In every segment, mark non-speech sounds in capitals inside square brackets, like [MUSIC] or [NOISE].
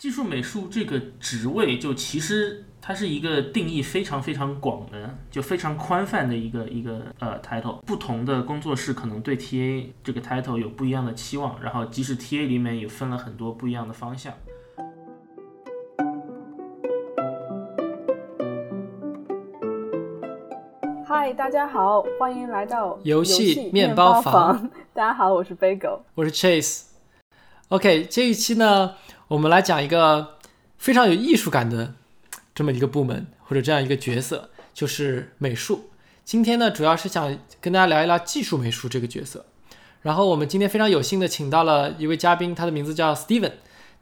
技术美术这个职位，就其实它是一个定义非常非常广的，就非常宽泛的一个一个呃 title。不同的工作室可能对 TA 这个 title 有不一样的期望，然后即使 TA 里面也分了很多不一样的方向。嗨，大家好，欢迎来到游戏面面包房。房 [LAUGHS] 大家好，我是 Bagel。我是 Chase。OK，这一期呢，我们来讲一个非常有艺术感的这么一个部门或者这样一个角色，就是美术。今天呢，主要是想跟大家聊一聊技术美术这个角色。然后我们今天非常有幸的请到了一位嘉宾，他的名字叫 Steven，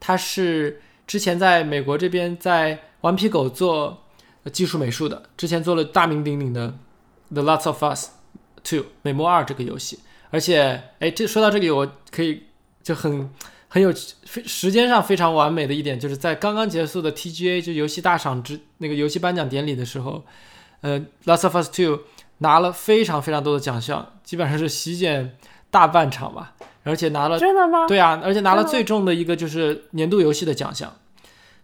他是之前在美国这边在顽皮狗做技术美术的，之前做了大名鼎鼎的《The Lots of Us Two》美墨二这个游戏。而且，哎，这说到这里，我可以就很很有非时间上非常完美的一点，就是在刚刚结束的 TGA 就游戏大赏之那个游戏颁奖典礼的时候，呃，《Last of Us Two》拿了非常非常多的奖项，基本上是席卷大半场吧，而且拿了真的吗？对啊，而且拿了最重的一个就是年度游戏的奖项。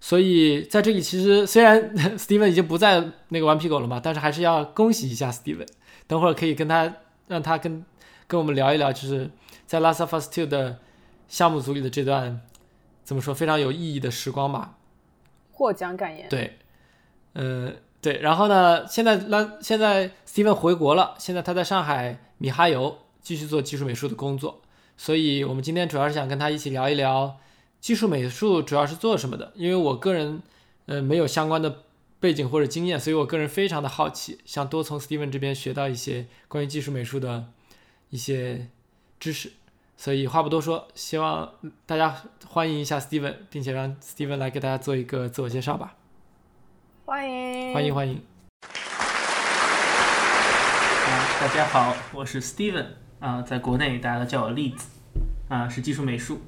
所以在这里，其实虽然 [LAUGHS] Steven 已经不在那个顽皮狗了嘛，但是还是要恭喜一下 Steven。等会儿可以跟他让他跟跟我们聊一聊，就是在《Last of Us Two》的项目组里的这段怎么说非常有意义的时光吧。获奖感言。对，呃，对，然后呢，现在那现在 Steven 回国了，现在他在上海米哈游继续做技术美术的工作，所以我们今天主要是想跟他一起聊一聊技术美术主要是做什么的，因为我个人呃没有相关的背景或者经验，所以我个人非常的好奇，想多从 Steven 这边学到一些关于技术美术的一些知识。所以话不多说，希望大家欢迎一下 Steven，并且让 Steven 来给大家做一个自我介绍吧。欢迎欢迎欢迎。啊，大家好，我是 Steven 啊，在国内大家都叫我栗子啊，是技术美术，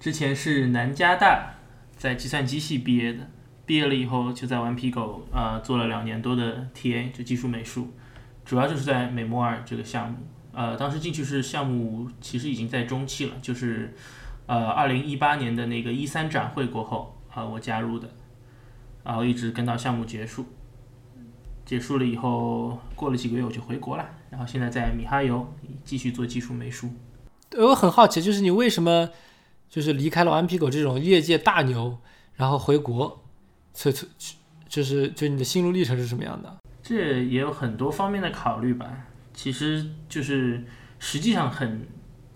之前是南加大在计算机系毕业的，毕业了以后就在顽皮狗啊做了两年多的 TA，就技术美术，主要就是在美墨尔这个项目，呃，当时进去是项目其实已经在中期了，就是呃二零一八年的那个一三展会过后啊、我加入的，然后一直跟到项目结束。结束了以后，过了几个月我就回国了，然后现在在米哈游继续做技术美术。对我很好奇，就是你为什么就是离开了顽皮狗这种业界大牛，然后回国，所以就是就你的心路历程是什么样的？这也有很多方面的考虑吧。其实就是实际上很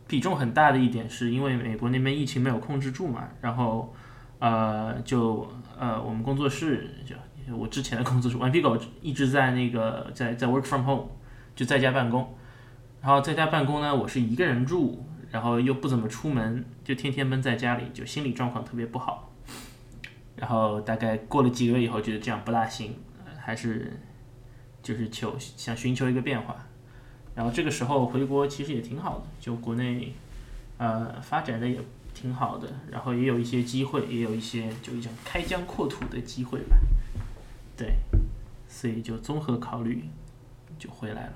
比重很大的一点，是因为美国那边疫情没有控制住嘛，然后呃就呃我们工作室就我之前的工作室顽皮狗一直在那个在在 work from home，就在家办公。然后在家办公呢，我是一个人住，然后又不怎么出门，就天天闷在家里，就心理状况特别不好。然后大概过了几个月以后，觉得这样不大行，还是就是求想寻求一个变化。然后这个时候回国其实也挺好的，就国内呃发展的也挺好的，然后也有一些机会，也有一些就一种开疆扩土的机会吧。对，所以就综合考虑就回来了。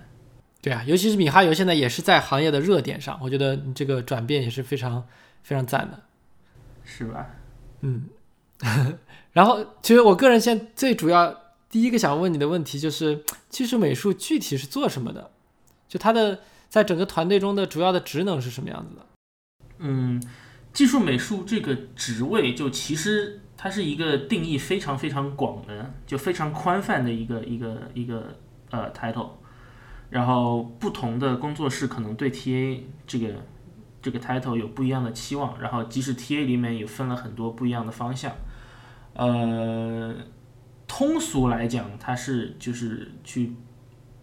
对啊，尤其是米哈游现在也是在行业的热点上，我觉得你这个转变也是非常非常赞的。是吧？嗯，[LAUGHS] 然后其实我个人现在最主要第一个想问你的问题就是，技术美术具体是做什么的？就它的在整个团队中的主要的职能是什么样子的？嗯，技术美术这个职位，就其实它是一个定义非常非常广的，就非常宽泛的一个一个一个呃 title。然后不同的工作室可能对 TA 这个这个 title 有不一样的期望，然后即使 TA 里面也分了很多不一样的方向。呃，通俗来讲，它是就是去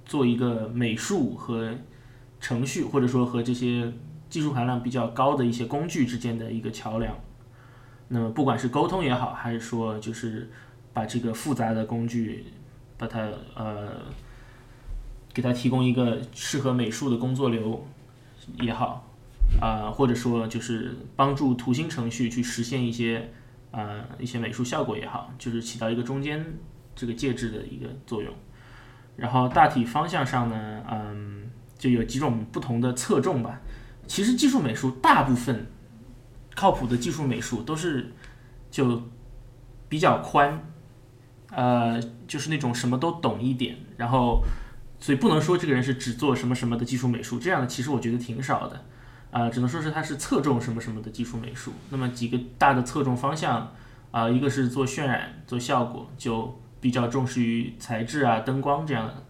做一个美术和程序，或者说和这些技术含量比较高的一些工具之间的一个桥梁。那么不管是沟通也好，还是说就是把这个复杂的工具，把它呃给它提供一个适合美术的工作流也好，啊、或者说就是帮助图形程序去实现一些啊、一些美术效果也好，就是起到一个中间这个介质的一个作用。然后大体方向上呢，嗯，就有几种不同的侧重吧。其实技术美术大部分靠谱的技术美术都是就比较宽，呃，就是那种什么都懂一点，然后所以不能说这个人是只做什么什么的技术美术，这样的其实我觉得挺少的，啊，只能说是他是侧重什么什么的技术美术。那么几个大的侧重方向，啊，一个是做渲染、做效果，就比较重视于材质啊、灯光这样的，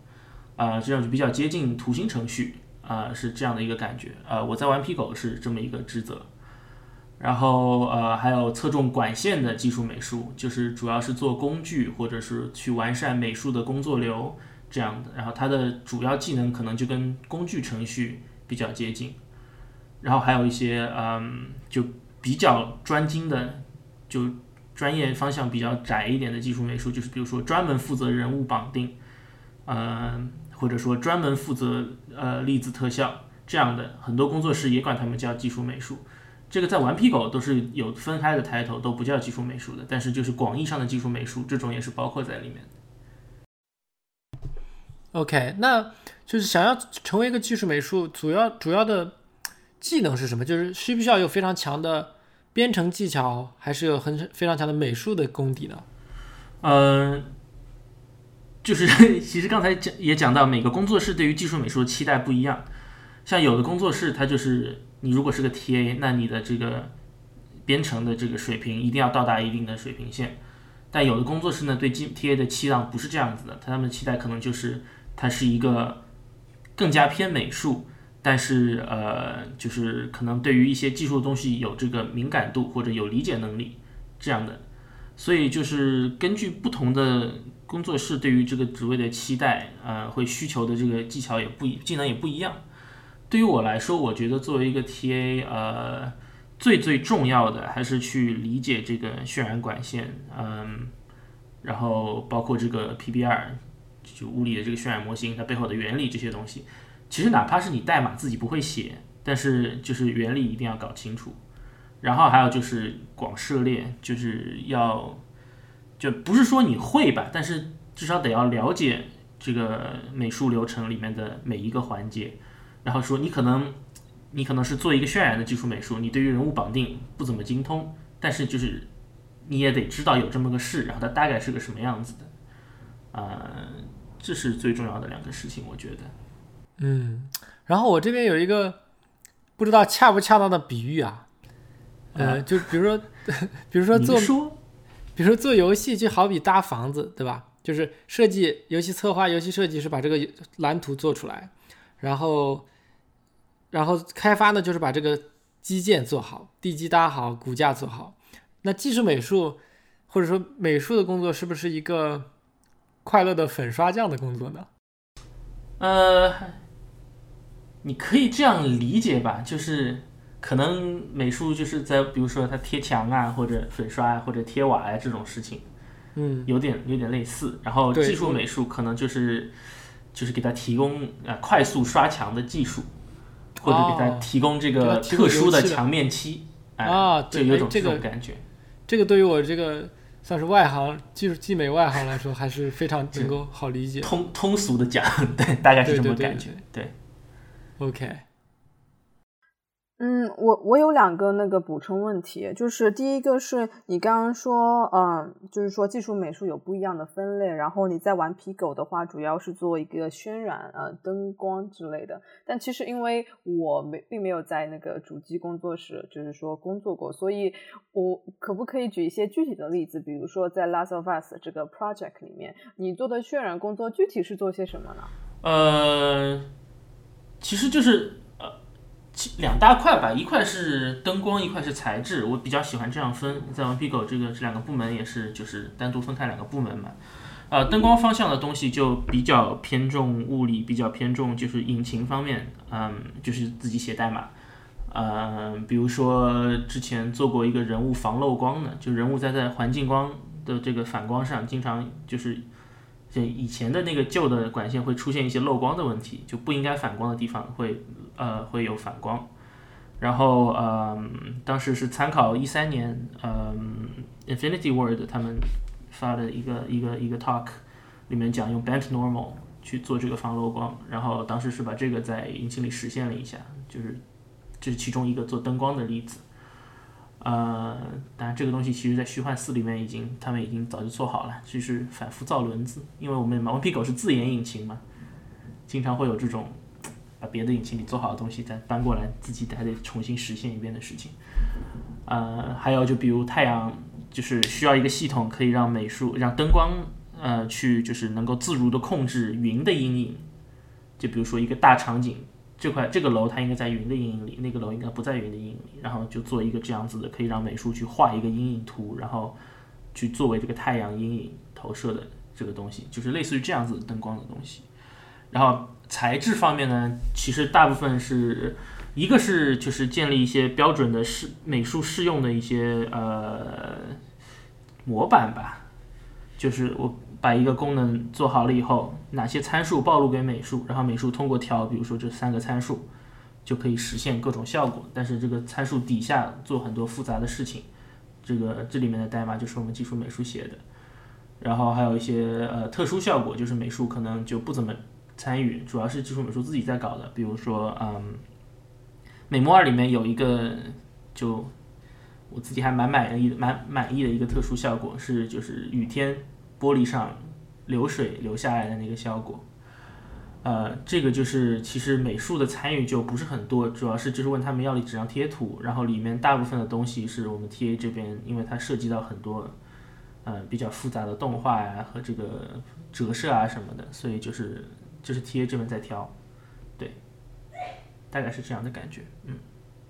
啊，这样就比较接近图形程序。啊，是这样的一个感觉。呃，我在玩皮狗是这么一个职责，然后呃，还有侧重管线的技术美术，就是主要是做工具或者是去完善美术的工作流这样的。然后它的主要技能可能就跟工具程序比较接近。然后还有一些嗯，就比较专精的，就专业方向比较窄一点的技术美术，就是比如说专门负责人物绑定，嗯。或者说专门负责呃粒子特效这样的很多工作室也管他们叫技术美术，这个在顽皮狗都是有分开的抬头，都不叫技术美术的。但是就是广义上的技术美术，这种也是包括在里面。OK，那就是想要成为一个技术美术，主要主要的技能是什么？就是需不需要有非常强的编程技巧，还是有很非常强的美术的功底的？嗯。就是 [LAUGHS] 其实刚才讲也讲到，每个工作室对于技术美术的期待不一样。像有的工作室，它就是你如果是个 TA，那你的这个编程的这个水平一定要到达一定的水平线。但有的工作室呢，对 TA 的期望不是这样子的，他们期待可能就是它是一个更加偏美术，但是呃，就是可能对于一些技术的东西有这个敏感度或者有理解能力这样的。所以就是根据不同的。工作室对于这个职位的期待，呃，会需求的这个技巧也不一，技能也不一样。对于我来说，我觉得作为一个 TA，呃，最最重要的还是去理解这个渲染管线，嗯，然后包括这个 PBR，就物理的这个渲染模型它背后的原理这些东西。其实哪怕是你代码自己不会写，但是就是原理一定要搞清楚。然后还有就是广涉猎，就是要。就不是说你会吧，但是至少得要了解这个美术流程里面的每一个环节。然后说你可能，你可能是做一个渲染的技术美术，你对于人物绑定不怎么精通，但是就是你也得知道有这么个事，然后它大概是个什么样子的。呃，这是最重要的两个事情，我觉得。嗯，然后我这边有一个不知道恰不恰当的比喻啊，呃，就比如说，[LAUGHS] 比如说做。比如说做游戏就好比搭房子，对吧？就是设计游戏策划、游戏设计是把这个蓝图做出来，然后，然后开发呢就是把这个基建做好，地基搭好，骨架做好。那技术美术或者说美术的工作是不是一个快乐的粉刷匠的工作呢？呃，你可以这样理解吧，就是。可能美术就是在，比如说它贴墙啊，或者粉刷啊，或者贴瓦啊这种事情，嗯，有点有点类似。然后技术美术可能就是就是给他提供呃快速刷墙的技术，或者给他提供这个特殊的墙面漆啊，就有种这种感觉。这个对于我这个算是外行技术技美外行来说，还是非常能够好理解。通通俗的讲，[LAUGHS] 对，大概是这么感觉。对，OK。嗯，我我有两个那个补充问题，就是第一个是你刚刚说，嗯，就是说技术美术有不一样的分类，然后你在玩皮狗的话，主要是做一个渲染，呃，灯光之类的。但其实因为我没并没有在那个主机工作室，就是说工作过，所以我可不可以举一些具体的例子？比如说在《Last of Us》这个 project 里面，你做的渲染工作具体是做些什么呢？呃，其实就是呃，其。两大块吧，一块是灯光，一块是材质。我比较喜欢这样分，在玩 Pico 这个这两个部门也是，就是单独分开两个部门嘛。呃，灯光方向的东西就比较偏重物理，比较偏重就是引擎方面，嗯，就是自己写代码。嗯，比如说之前做过一个人物防漏光的，就人物在在环境光的这个反光上，经常就是就以前的那个旧的管线会出现一些漏光的问题，就不应该反光的地方会。呃，会有反光，然后嗯，当时是参考一三年，嗯，Infinity Word 他们发的一个一个一个 talk，里面讲用 Bent Normal 去做这个防漏光，然后当时是把这个在引擎里实现了一下，就是这是其中一个做灯光的例子，呃，当然这个东西其实在虚幻四里面已经他们已经早就做好了，就是反复造轮子，因为我们毛皮狗是自研引擎嘛，经常会有这种把别的引擎里做好的东西再搬过来，自己还得重新实现一遍的事情。呃，还有就比如太阳，就是需要一个系统可以让美术让灯光呃去就是能够自如的控制云的阴影，就比如说一个大场景。这块这个楼它应该在云的阴影里，那个楼应该不在云的阴影里，然后就做一个这样子的，可以让美术去画一个阴影图，然后去作为这个太阳阴影投射的这个东西，就是类似于这样子的灯光的东西。然后材质方面呢，其实大部分是一个是就是建立一些标准的适美术适用的一些呃模板吧，就是我。把一个功能做好了以后，哪些参数暴露给美术，然后美术通过调，比如说这三个参数，就可以实现各种效果。但是这个参数底下做很多复杂的事情，这个这里面的代码就是我们技术美术写的。然后还有一些呃特殊效果，就是美术可能就不怎么参与，主要是技术美术自己在搞的。比如说，嗯，美模二里面有一个，就我自己还蛮满意、蛮满意的一个特殊效果是，就是雨天。玻璃上流水流下来的那个效果，呃，这个就是其实美术的参与就不是很多，主要是就是问他们要了纸张贴图，然后里面大部分的东西是我们 TA 这边，因为它涉及到很多呃比较复杂的动画呀和这个折射啊什么的，所以就是就是 TA 这边在挑，对，大概是这样的感觉，嗯。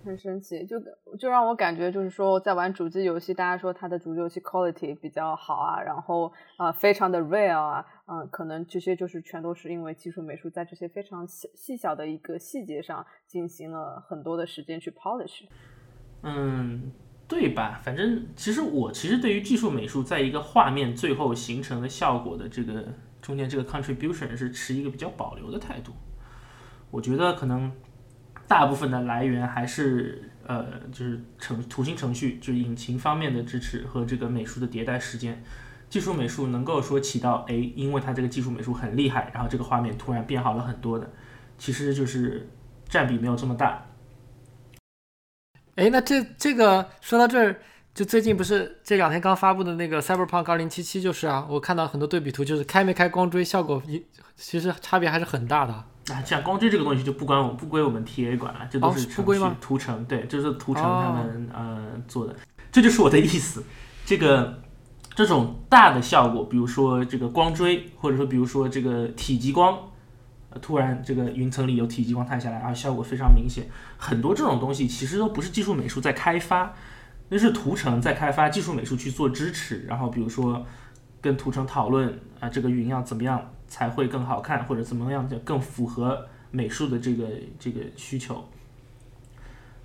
很神奇，就就让我感觉就是说，在玩主机游戏，大家说它的主机游戏 quality 比较好啊，然后啊，非常的 real 啊，嗯，可能这些就是全都是因为技术美术在这些非常细细小的一个细节上进行了很多的时间去 polish。嗯，对吧？反正其实我其实对于技术美术在一个画面最后形成的效果的这个中间这个 contribution 是持一个比较保留的态度。我觉得可能。大部分的来源还是呃，就是程图形程序，就是引擎方面的支持和这个美术的迭代时间。技术美术能够说起到，哎，因为它这个技术美术很厉害，然后这个画面突然变好了很多的，其实就是占比没有这么大。哎，那这这个说到这儿，就最近不是这两天刚发布的那个 Cyberpunk 2077就是啊，我看到很多对比图，就是开没开光追效果一其实差别还是很大的。啊，像光追这个东西就不关我不归我们 TA 管了，这都是程序图层，对，这是图层他们呃做的，这就是我的意思。这个这种大的效果，比如说这个光追，或者说比如说这个体积光，突然这个云层里有体积光探下来，啊，效果非常明显。很多这种东西其实都不是技术美术在开发，那是图层在开发，技术美术去做支持，然后比如说跟图层讨论啊，这个云要怎么样。才会更好看，或者怎么样的更符合美术的这个这个需求。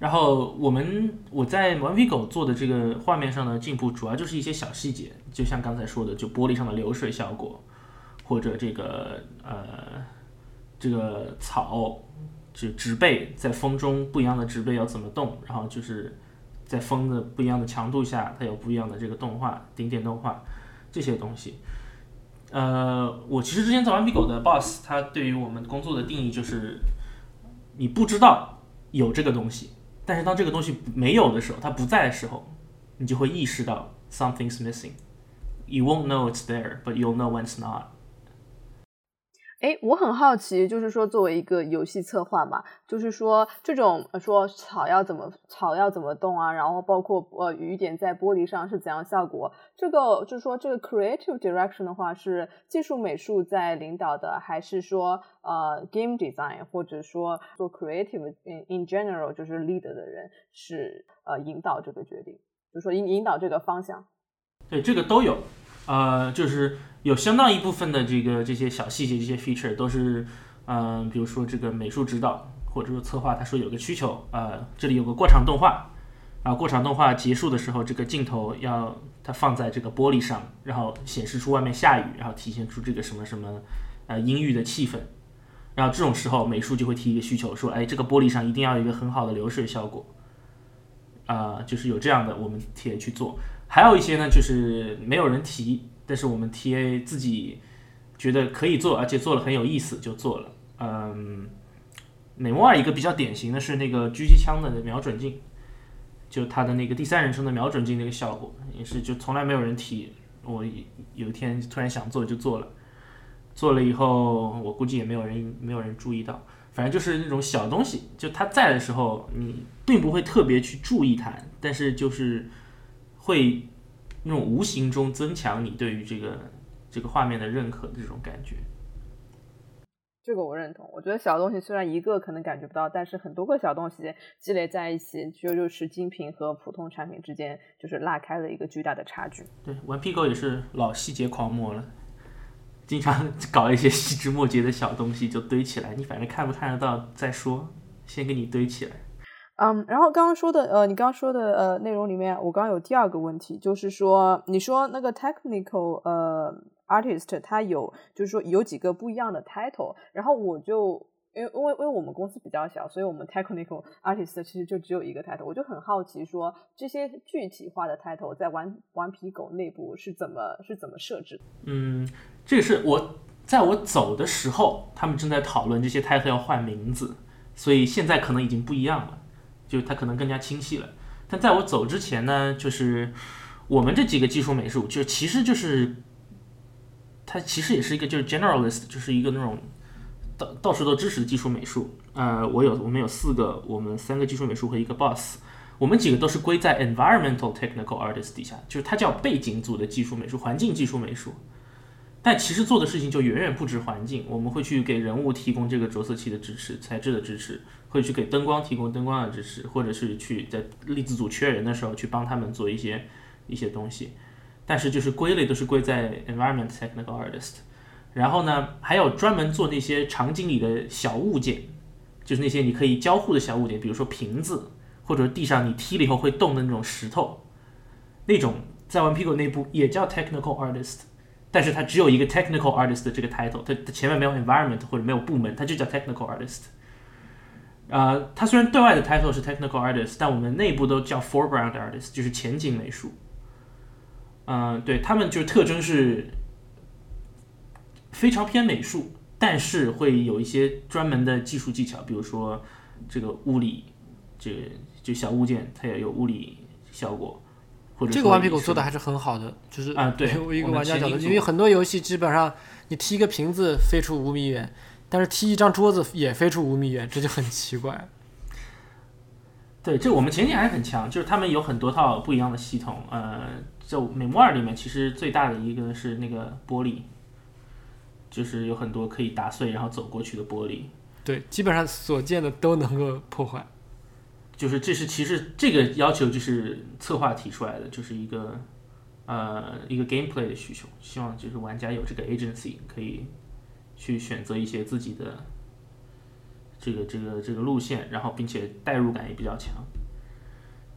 然后我们我在顽皮狗做的这个画面上的进步，主要就是一些小细节，就像刚才说的，就玻璃上的流水效果，或者这个呃这个草就植被在风中不一样的植被要怎么动，然后就是在风的不一样的强度下，它有不一样的这个动画顶点动画这些东西。呃，我其实之前在顽皮狗的 boss，他对于我们工作的定义就是，你不知道有这个东西，但是当这个东西没有的时候，它不在的时候，你就会意识到 something's missing。You won't know it's there, but you'll know when it's not. 哎，我很好奇，就是说，作为一个游戏策划嘛，就是说，这种说草要怎么草要怎么动啊，然后包括呃雨点在玻璃上是怎样效果，这个就是说，这个 creative direction 的话是技术美术在领导的，还是说呃 game design 或者说做 creative in in general 就是 lead 的人是呃引导这个决定，就是说引引导这个方向？对，这个都有，呃，就是。有相当一部分的这个这些小细节、这些 feature 都是，嗯，比如说这个美术指导或者说策划，他说有个需求，呃，这里有个过场动画，然后过场动画结束的时候，这个镜头要它放在这个玻璃上，然后显示出外面下雨，然后体现出这个什么什么，呃，阴郁的气氛，然后这种时候美术就会提一个需求，说，哎，这个玻璃上一定要有一个很好的流水效果，啊，就是有这样的我们贴去做，还有一些呢，就是没有人提。但是我们 TA 自己觉得可以做，而且做了很有意思，就做了。嗯，美墨二一个比较典型的是那个狙击枪的瞄准镜，就它的那个第三人称的瞄准镜那个效果，也是就从来没有人提，我有一天突然想做就做了，做了以后我估计也没有人没有人注意到，反正就是那种小东西，就它在的时候你并不会特别去注意它，但是就是会那种无形中增强你对于这个这个画面的认可的这种感觉。这个我认同，我觉得小东西虽然一个可能感觉不到，但是很多个小东西积累在一起，就就是精品和普通产品之间就是拉开了一个巨大的差距。对，顽皮狗也是老细节狂魔了，经常搞一些细枝末节的小东西就堆起来，你反正看不看得到再说，先给你堆起来。嗯，然后刚刚说的呃，你刚刚说的呃内容里面，我刚刚有第二个问题，就是说你说那个 technical 呃。artist 他有就是说有几个不一样的 title，然后我就因为因为因为我们公司比较小，所以我们 technical artist 其实就只有一个 title，我就很好奇说这些具体化的 title 在顽顽皮狗内部是怎么是怎么设置？嗯，这是我在我走的时候，他们正在讨论这些 title 要换名字，所以现在可能已经不一样了，就它可能更加清晰了。但在我走之前呢，就是我们这几个技术美术，就其实就是。它其实也是一个就是 generalist，就是一个那种到到处都支持的技术美术。呃，我有我们有四个，我们三个技术美术和一个 boss，我们几个都是归在 environmental technical artist 底下，就是它叫背景组的技术美术，环境技术美术。但其实做的事情就远远不止环境，我们会去给人物提供这个着色器的支持、材质的支持，会去给灯光提供灯光的支持，或者是去在粒子组缺人的时候去帮他们做一些一些东西。但是就是归类都是归在 environment technical artist，然后呢，还有专门做那些场景里的小物件，就是那些你可以交互的小物件，比如说瓶子，或者地上你踢了以后会动的那种石头，那种在顽皮狗内部也叫 technical artist，但是它只有一个 technical artist 的这个 title，它它前面没有 environment 或者没有部门，它就叫 technical artist。呃，它虽然对外的 title 是 technical artist，但我们内部都叫 foreground artist，就是前景美术。嗯，对他们就是特征是非常偏美术，但是会有一些专门的技术技巧，比如说这个物理，这个就小物件它也有物理效果，或者这个顽皮狗做的还是很好的，就是啊，对，一个玩家角度，因为很多游戏基本上你踢一个瓶子飞出五米远，但是踢一张桌子也飞出五米远，这就很奇怪。对，这我们前景还是很强，就是他们有很多套不一样的系统，呃。就美墨二里面，其实最大的一个是那个玻璃，就是有很多可以打碎然后走过去的玻璃。对，基本上所见的都能够破坏。就是这是其实这个要求就是策划提出来的，就是一个呃一个 gameplay 的需求，希望就是玩家有这个 agency 可以去选择一些自己的这个这个这个路线，然后并且代入感也比较强。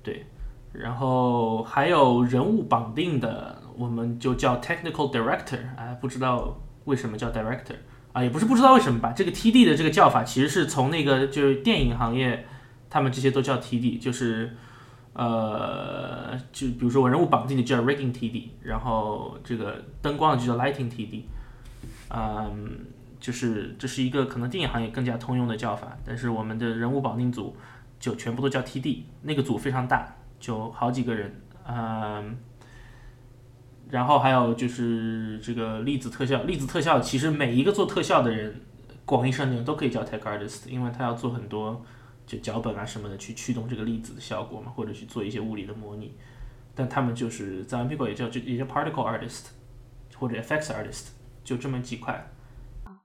对。然后还有人物绑定的，我们就叫 technical director，哎，不知道为什么叫 director 啊，也不是不知道为什么吧。这个 TD 的这个叫法其实是从那个就是电影行业，他们这些都叫 TD，就是呃，就比如说我人物绑定的叫 rigging TD，然后这个灯光的就叫 lighting TD，嗯，就是这是一个可能电影行业更加通用的叫法，但是我们的人物绑定组就全部都叫 TD，那个组非常大。就好几个人，嗯，然后还有就是这个粒子特效，粒子特效其实每一个做特效的人，广义上讲都可以叫 tech artist，因为他要做很多就脚本啊什么的去驱动这个粒子的效果嘛，或者去做一些物理的模拟。但他们就是在 m p i 也叫就也叫 particle artist 或者 effects artist，就这么几块。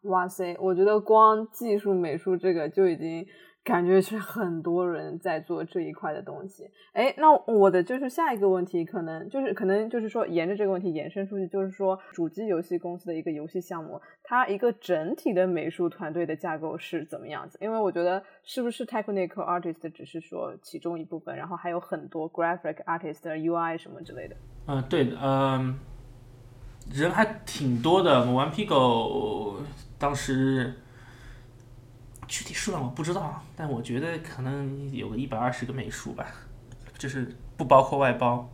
哇塞，我觉得光技术美术这个就已经。感觉是很多人在做这一块的东西。哎，那我的就是下一个问题，可能就是可能就是说，沿着这个问题延伸出去，就是说，主机游戏公司的一个游戏项目，它一个整体的美术团队的架构是怎么样子？因为我觉得，是不是 technical artist 只是说其中一部分，然后还有很多 graphic artist、UI 什么之类的。嗯，对，嗯，人还挺多的。我玩皮狗当时。具体数量我不知道，但我觉得可能有个一百二十个美术吧，就是不包括外包，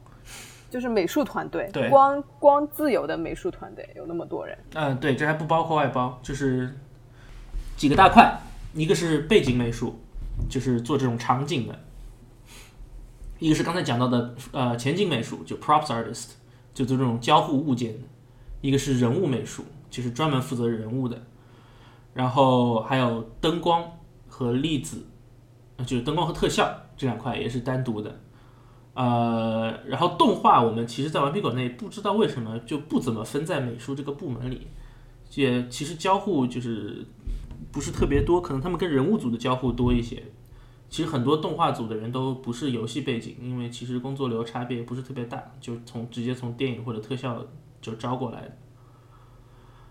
就是美术团队，对，光光自由的美术团队有那么多人。嗯，对，这还不包括外包，就是几个大块，一个是背景美术，就是做这种场景的，一个是刚才讲到的呃前景美术，就 props artist，就做这种交互物件的；一个是人物美术，就是专门负责人物的。然后还有灯光和粒子，就是灯光和特效这两块也是单独的。呃，然后动画我们其实，在顽皮狗内不知道为什么就不怎么分在美术这个部门里，也其实交互就是不是特别多，可能他们跟人物组的交互多一些。其实很多动画组的人都不是游戏背景，因为其实工作流差别不是特别大，就从直接从电影或者特效就招过来。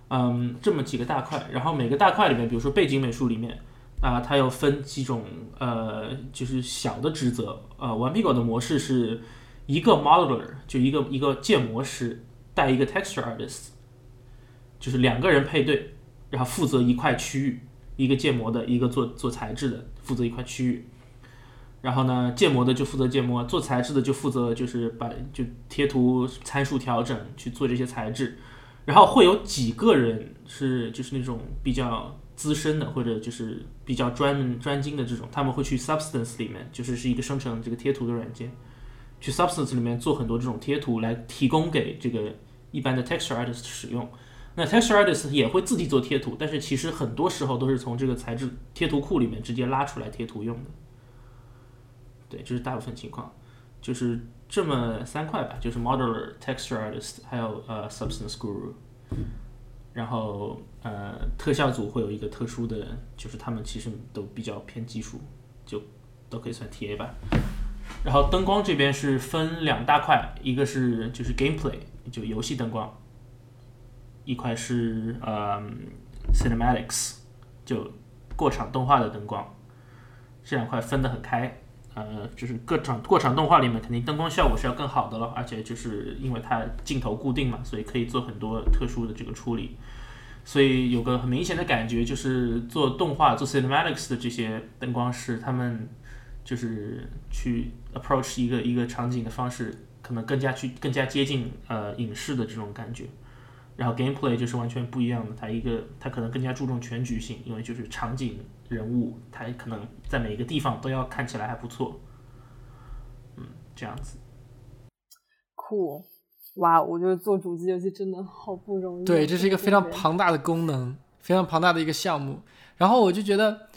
嗯，这么几个大块，然后每个大块里面，比如说背景美术里面。啊，它又分几种，呃，就是小的职责。呃，顽皮狗的模式是一个 modeler，就一个一个建模师带一个 texture artist，就是两个人配对，然后负责一块区域，一个建模的，一个做做材质的，负责一块区域。然后呢，建模的就负责建模，做材质的就负责就是把就贴图参数调整去做这些材质。然后会有几个人是就是那种比较。资深的或者就是比较专专精的这种，他们会去 Substance 里面，就是是一个生成这个贴图的软件，去 Substance 里面做很多这种贴图来提供给这个一般的 Texture Artist 使用。那 Texture Artist 也会自己做贴图，但是其实很多时候都是从这个材质贴图库里面直接拉出来贴图用的。对，这是大部分情况，就是这么三块吧，就是 Modeler、Texture Artist 还有呃 Substance Guru。然后，呃，特效组会有一个特殊的，就是他们其实都比较偏技术，就都可以算 TA 吧。然后灯光这边是分两大块，一个是就是 gameplay，就游戏灯光，一块是呃 cinematics，就过场动画的灯光，这两块分得很开。呃，就是各场过场动画里面，肯定灯光效果是要更好的了，而且就是因为它镜头固定嘛，所以可以做很多特殊的这个处理。所以有个很明显的感觉，就是做动画、做 cinematics 的这些灯光师，他们就是去 approach 一个一个场景的方式，可能更加去更加接近呃影视的这种感觉。然后 gameplay 就是完全不一样的，它一个它可能更加注重全局性，因为就是场景、人物，他可能在每一个地方都要看起来还不错。嗯，这样子。酷。哇，我觉得做主机游戏真的好不容易。对，这是一个非常庞大的功能，非常庞大的一个项目。然后我就觉得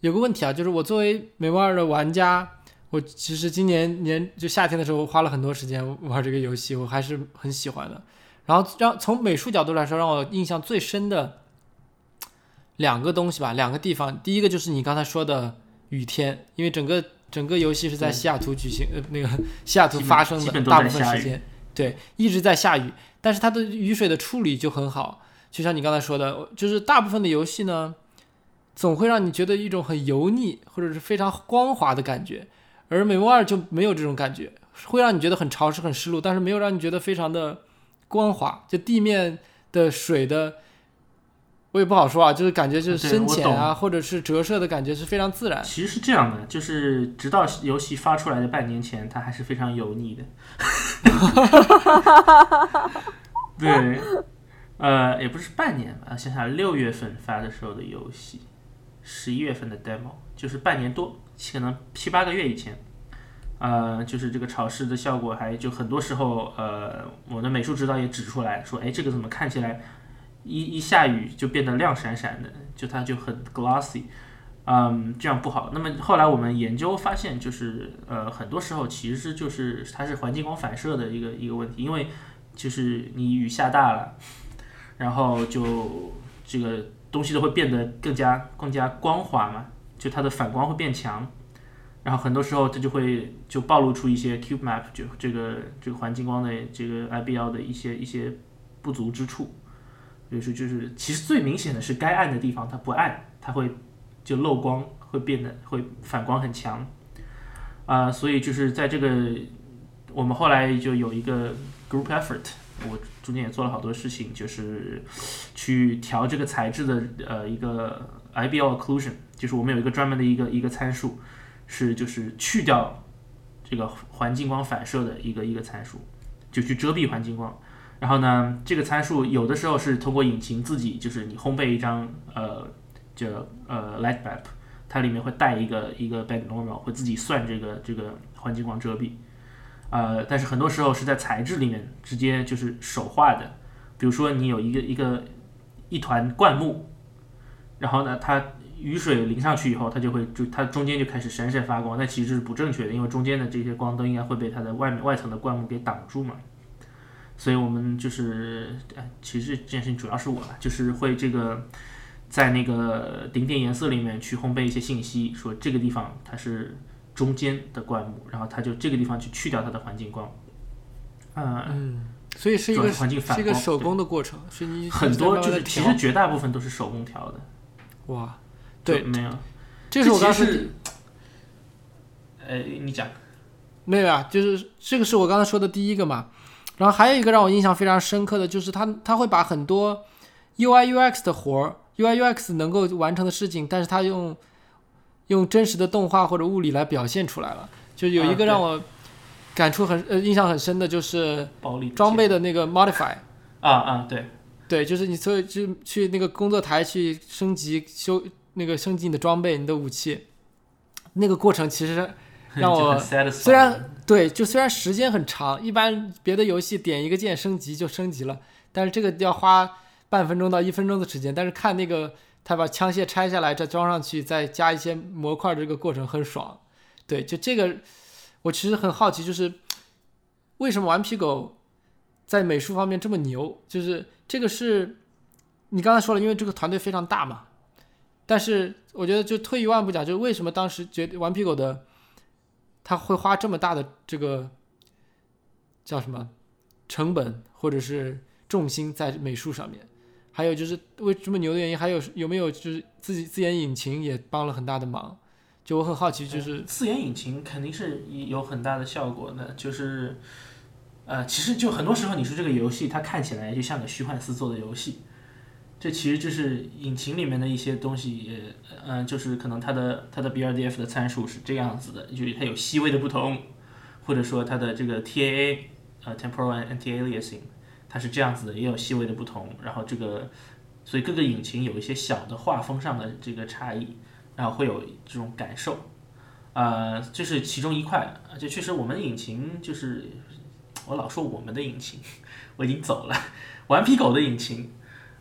有个问题啊，就是我作为美梦二的玩家，我其实今年年就夏天的时候花了很多时间玩这个游戏，我还是很喜欢的。然后让从美术角度来说，让我印象最深的两个东西吧，两个地方。第一个就是你刚才说的雨天，因为整个整个游戏是在西雅图举行，呃，那个 [LAUGHS] 西雅图发生的大部分时间。对，一直在下雨，但是它的雨水的处理就很好，就像你刚才说的，就是大部分的游戏呢，总会让你觉得一种很油腻或者是非常光滑的感觉，而美梦二就没有这种感觉，会让你觉得很潮湿、很湿漉，但是没有让你觉得非常的光滑，就地面的水的。我也不好说啊，就是感觉就是深浅啊，或者是折射的感觉是非常自然。其实是这样的，就是直到游戏发出来的半年前，它还是非常油腻的。对，呃，也不是半年吧，想想六月份发的时候的游戏，十一月份的 demo，就是半年多，可能七八个月以前。呃，就是这个潮湿的效果，还就很多时候，呃，我的美术指导也指出来说，哎，这个怎么看起来？一一下雨就变得亮闪闪的，就它就很 glossy，嗯，这样不好。那么后来我们研究发现，就是呃，很多时候其实就是它是环境光反射的一个一个问题，因为就是你雨下大了，然后就这个东西都会变得更加更加光滑嘛，就它的反光会变强，然后很多时候它就会就暴露出一些 cube map 就这个这个环境光的这个 IBL 的一些一些不足之处。比如说，就是其实最明显的是该暗的地方它不暗，它会就漏光，会变得会反光很强，啊，所以就是在这个我们后来就有一个 group effort，我中间也做了好多事情，就是去调这个材质的呃一个 IBL occlusion，就是我们有一个专门的一个一个参数，是就是去掉这个环境光反射的一个一个参数，就去遮蔽环境光。然后呢，这个参数有的时候是通过引擎自己，就是你烘焙一张呃，就呃 light map，它里面会带一个一个 band normal，会自己算这个这个环境光遮蔽。呃，但是很多时候是在材质里面直接就是手画的，比如说你有一个一个一团灌木，然后呢，它雨水淋上去以后，它就会就它中间就开始闪闪发光，那其实是不正确的，因为中间的这些光都应该会被它的外面外层的灌木给挡住嘛。所以我们就是，呃其实这件事情主要是我了，就是会这个在那个顶点颜色里面去烘焙一些信息，说这个地方它是中间的灌木，然后它就这个地方去去掉它的环境光，呃，嗯，所以是一个是环境反光是一个手工的过程，是你很多就是其实绝大部分都是手工调的，哇，对，没有，这是我刚才其实是，呃，你讲，没有啊，就是这个是我刚才说的第一个嘛。然后还有一个让我印象非常深刻的就是他他会把很多 UI UX 的活儿，UI UX 能够完成的事情，但是他用用真实的动画或者物理来表现出来了。就有一个让我感触很呃印象很深的就是装备的那个 modify。啊啊，对，对，就是你所以就去那个工作台去升级修那个升级你的装备、你的武器，那个过程其实 [LAUGHS] 让我虽然对，就虽然时间很长，一般别的游戏点一个键升级就升级了，但是这个要花半分钟到一分钟的时间。但是看那个他把枪械拆下来再装上去，再加一些模块，这个过程很爽。对，就这个我其实很好奇，就是为什么顽皮狗在美术方面这么牛？就是这个是你刚才说了，因为这个团队非常大嘛。但是我觉得，就退一万步讲，就是为什么当时觉得顽皮狗的他会花这么大的这个叫什么成本或者是重心在美术上面？还有就是为这么牛的原因，还有有没有就是自己自研引擎也帮了很大的忙？就我很好奇，就是自研引擎肯定是有很大的效果的，就是，呃，其实就很多时候你说这个游戏它看起来就像个虚幻四做的游戏，这其实就是引擎里面的一些东西也，呃，就是可能它的它的 BRDF 的参数是这样子的，就是它有细微的不同，或者说它的这个 TAA 呃 temporal anti-aliasing 它是这样子的，也有细微的不同，然后这个所以各个引擎有一些小的画风上的这个差异。然后会有这种感受，呃，这是其中一块。而且确实，我们的引擎就是我老说我们的引擎，[LAUGHS] 我已经走了。[LAUGHS] 顽皮狗的引擎，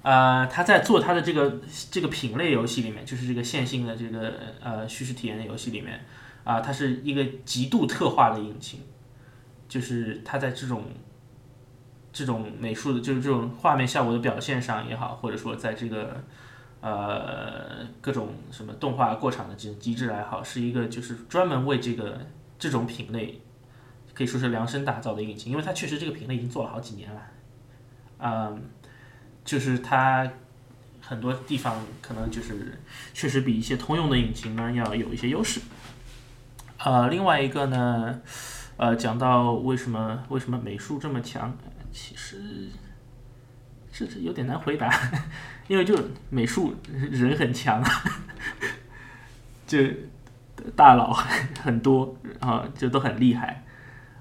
呃，他在做他的这个这个品类游戏里面，就是这个线性的这个呃叙事体验的游戏里面，啊、它是一个极度特化的引擎，就是它在这种这种美术的，就是这种画面效果的表现上也好，或者说在这个呃，各种什么动画过场的这种机制来好，是一个就是专门为这个这种品类可以说是量身打造的引擎，因为它确实这个品类已经做了好几年了，嗯，就是它很多地方可能就是确实比一些通用的引擎呢要有一些优势。呃，另外一个呢，呃，讲到为什么为什么美术这么强，其实这是有点难回答。[LAUGHS] 因为就美术人很强，[LAUGHS] 就大佬很多啊，就都很厉害。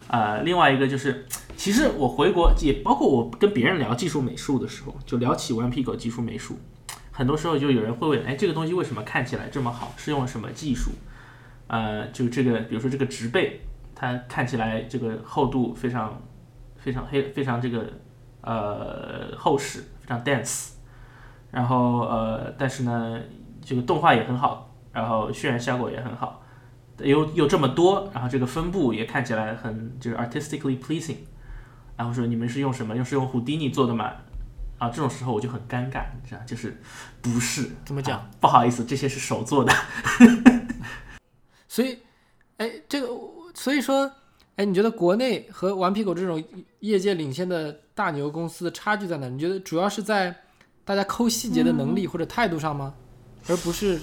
呃，另外一个就是，其实我回国也包括我跟别人聊技术美术的时候，就聊起顽皮狗技术美术，很多时候就有人会问，哎，这个东西为什么看起来这么好？是用什么技术？呃，就这个，比如说这个植被，它看起来这个厚度非常非常黑，非常这个呃厚实，非常 dense。然后呃，但是呢，这个动画也很好，然后渲染效果也很好，又又这么多，然后这个分布也看起来很就是 artistically pleasing。然后说你们是用什么？又是用胡迪尼做的吗？啊，这种时候我就很尴尬，你知道，就是不是怎么讲？啊不好意思，这些是手做的。所以，哎，这个所以说，哎，你觉得国内和顽皮狗这种业界领先的大牛公司的差距在哪？你觉得主要是在大家抠细节的能力或者态度上吗？而不是工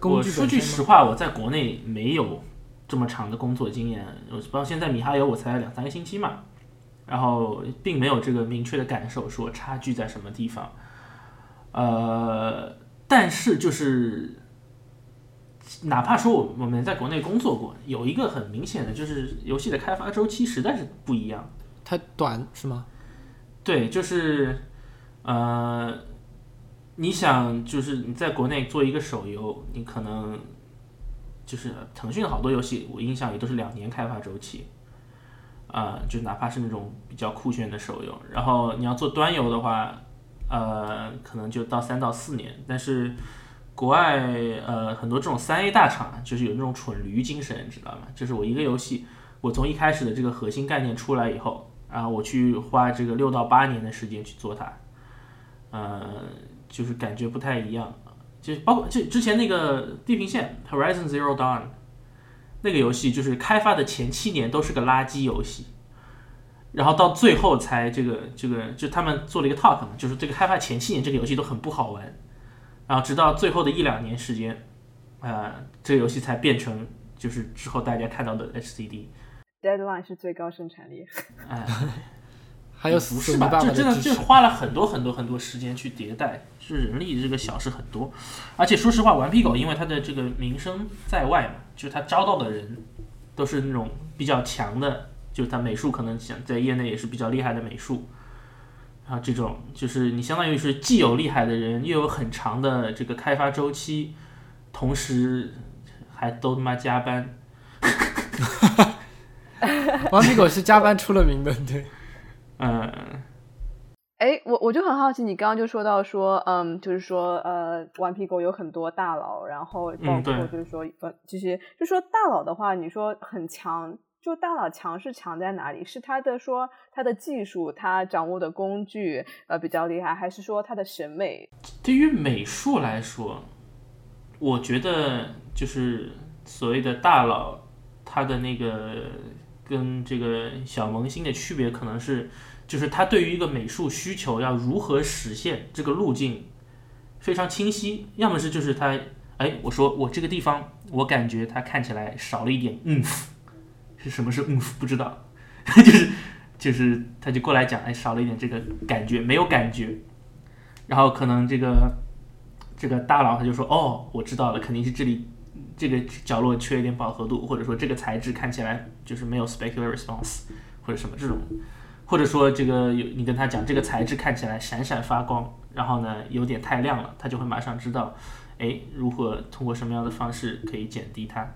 我说？句实话，我在国内没有这么长的工作经验，我到现在米哈游我才两三个星期嘛，然后并没有这个明确的感受说差距在什么地方。呃，但是就是哪怕说我我们在国内工作过，有一个很明显的就是游戏的开发周期实在是不一样。它短是吗？对，就是呃，你想，就是你在国内做一个手游，你可能就是腾讯好多游戏，我印象也都是两年开发周期，啊、就哪怕是那种比较酷炫的手游，然后你要做端游的话，呃，可能就到三到四年，但是国外呃很多这种三 A 大厂就是有那种蠢驴精神，你知道吗？就是我一个游戏，我从一开始的这个核心概念出来以后，然后我去花这个六到八年的时间去做它，呃，就是感觉不太一样。就是包括就之前那个《地平线》Horizon Zero Dawn 那个游戏，就是开发的前七年都是个垃圾游戏，然后到最后才这个这个就他们做了一个 talk 嘛，就是这个开发前七年这个游戏都很不好玩，然后直到最后的一两年时间，呃，这个游戏才变成就是之后大家看到的 HCD。Deadline 是最高生产力。[LAUGHS] 哎，还有不是吧？索尼爸爸就真的支持。就花了很多很多很多时间去迭代，是人力这个小事很多。而且说实话，顽皮狗因为它的这个名声在外嘛，就是它招到的人都是那种比较强的，就是它美术可能想在业内也是比较厉害的美术。然后这种就是你相当于是既有厉害的人，又有很长的这个开发周期，同时还都他妈加班，[LAUGHS] [LAUGHS] 顽皮狗是加班出了名的，对。嗯，哎，我我就很好奇，你刚刚就说到说，嗯，就是说，呃，顽皮狗有很多大佬，然后包括就是说，呃，这些，就说大佬的话，你说很强，就大佬强是强在哪里？是他的说他的技术，他掌握的工具，呃，比较厉害，还是说他的审美？对于美术来说，我觉得就是所谓的大佬，他的那个跟这个小萌新的区别，可能是就是他对于一个美术需求要如何实现这个路径非常清晰，要么是就是他，哎，我说我这个地方我感觉它看起来少了一点嗯，是什么是嗯不知道，[LAUGHS] 就是就是他就过来讲，哎，少了一点这个感觉，没有感觉。然后可能这个这个大佬他就说，哦，我知道了，肯定是这里这个角落缺一点饱和度，或者说这个材质看起来就是没有 specular response，或者什么这种，或者说这个有你跟他讲这个材质看起来闪闪发光，然后呢有点太亮了，他就会马上知道，哎，如何通过什么样的方式可以减低它，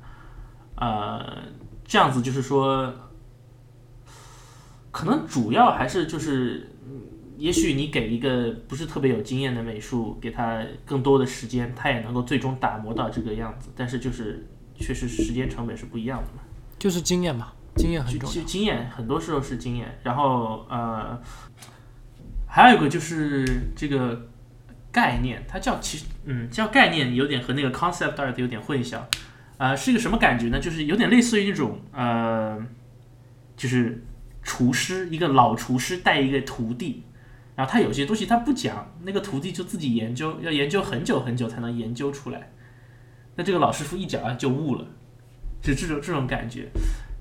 呃，这样子就是说，可能主要还是就是。也许你给一个不是特别有经验的美术，给他更多的时间，他也能够最终打磨到这个样子。但是就是确实时间成本是不一样的嘛，就是经验嘛，经验很重要。经验很多时候是经验。然后呃，还有一个就是这个概念，它叫其实嗯叫概念，有点和那个 concept art 有点混淆。呃，是一个什么感觉呢？就是有点类似于那种呃，就是厨师，一个老厨师带一个徒弟。然后他有些东西他不讲，那个徒弟就自己研究，要研究很久很久才能研究出来。那这个老师傅一讲啊就悟了，就这种这种感觉。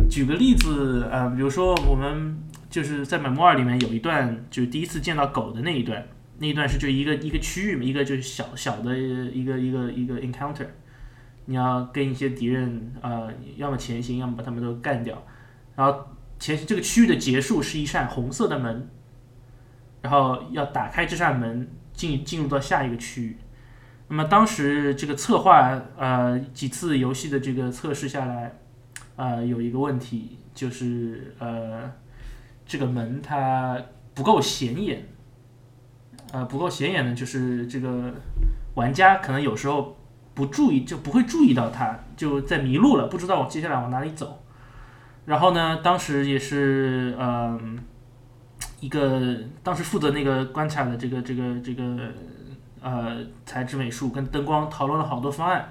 举个例子，呃，比如说我们就是在 MMR 里面有一段，就是第一次见到狗的那一段，那一段是就一个一个区域嘛，一个就是小小的一个一个一个 encounter，你要跟一些敌人，呃，要么前行，要么把他们都干掉。然后前这个区域的结束是一扇红色的门。然后要打开这扇门，进进入到下一个区域。那么当时这个策划，呃，几次游戏的这个测试下来，呃，有一个问题就是，呃，这个门它不够显眼。呃，不够显眼呢，就是这个玩家可能有时候不注意，就不会注意到它，就在迷路了，不知道我接下来往哪里走。然后呢，当时也是，嗯、一个当时负责那个关卡的这个这个这个呃材质美术跟灯光讨论了好多方案，